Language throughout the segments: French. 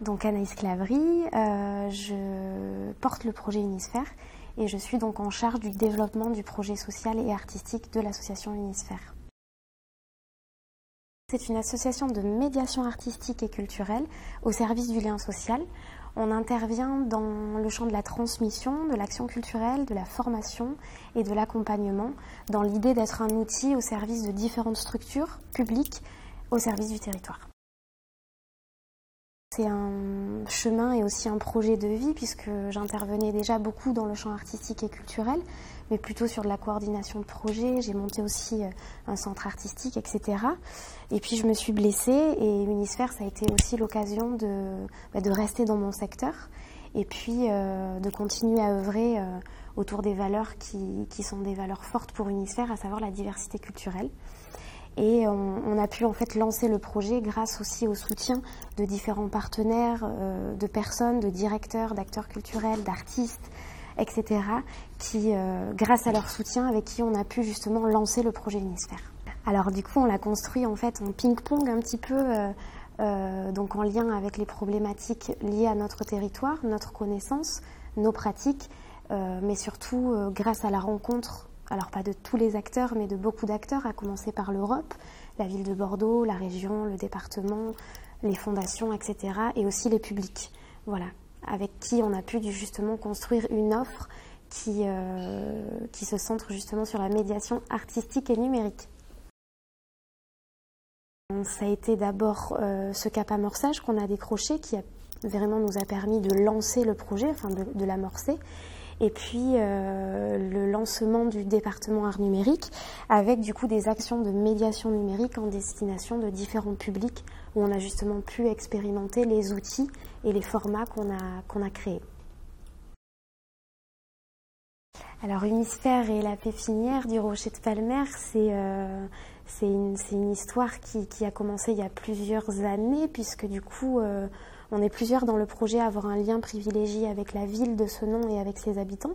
Donc Anaïs Clavry, euh, je porte le projet Unisphère et je suis donc en charge du développement du projet social et artistique de l'association Unisphère. C'est une association de médiation artistique et culturelle au service du lien social. On intervient dans le champ de la transmission, de l'action culturelle, de la formation et de l'accompagnement, dans l'idée d'être un outil au service de différentes structures publiques au service du territoire. C'est un chemin et aussi un projet de vie puisque j'intervenais déjà beaucoup dans le champ artistique et culturel, mais plutôt sur de la coordination de projet. J'ai monté aussi euh, un centre artistique, etc. Et puis je me suis blessée et Unisphère, ça a été aussi l'occasion de, bah, rester dans mon secteur et puis euh, de continuer à œuvrer euh, autour des valeurs qui, qui, sont des valeurs fortes pour Unisphère, à savoir la diversité culturelle. Et on, a pu en fait lancer le projet grâce aussi au soutien de différents partenaires, euh, de personnes, de directeurs, d'acteurs culturels, d'artistes, etc. qui, euh, grâce à leur soutien, avec qui on a pu justement lancer le projet Unisphère. Alors du coup, on l'a construit en fait en ping-pong un petit peu, euh, donc en lien avec les problématiques liées à notre territoire, notre connaissance, nos pratiques, mais surtout grâce à la rencontre alors pas de tous les acteurs, mais de beaucoup d'acteurs, à commencer par l'Europe, la ville de Bordeaux, la région, le département, les fondations, etc. Et aussi les publics, voilà, avec qui on a pu justement construire une offre qui, euh, se centre justement sur la médiation artistique et numérique. Ça a été d'abord euh, ce cap amorçage qu'on a décroché qui vraiment nous a permis de lancer le projet, enfin de l'amorcer. Et puis euh, le lancement du département art numérique avec du coup des actions de médiation numérique en destination de différents publics où on a justement pu expérimenter les outils et les formats qu'on a, qu'on a créés. Alors Unisphère et la pépinière du Rocher de Palmer, c'est euh, une, une, histoire qui, a commencé il y a plusieurs années puisque du coup euh, on est plusieurs dans le projet à avoir un lien privilégié avec la ville de ce nom et avec ses habitants.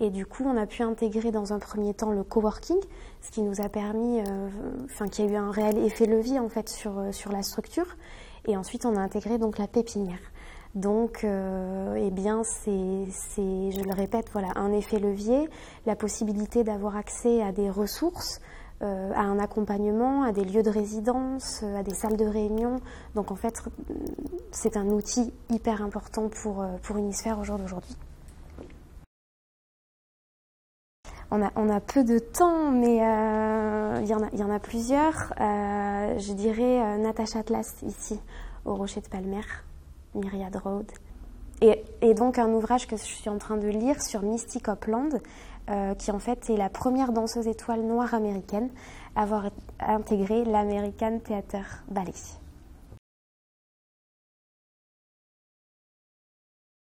Et du coup, on a pu intégrer dans un premier temps le coworking, ce qui nous a permis, euh, enfin, qui a eu un réel effet levier en fait sur, euh, sur la structure. Et ensuite, on a intégré donc la pépinière. Donc, euh, eh bien, c'est, je le répète, voilà, un effet levier, la possibilité d'avoir accès à des ressources, euh, à un accompagnement, à des lieux de résidence, euh, à des salles de réunion. Donc en fait, c'est un outil hyper important pour, euh, pour Unisphère au jour d'aujourd'hui. On a, on a, peu de temps, mais il y, en a plusieurs. je dirais Natacha Atlas ici, au Rocher de Palmer, Myriad Road. Et, donc un ouvrage que je suis en train de lire sur Mystic Upland, euh, qui en fait est la première danseuse étoile noire américaine à avoir intégré l'American Theater Ballet.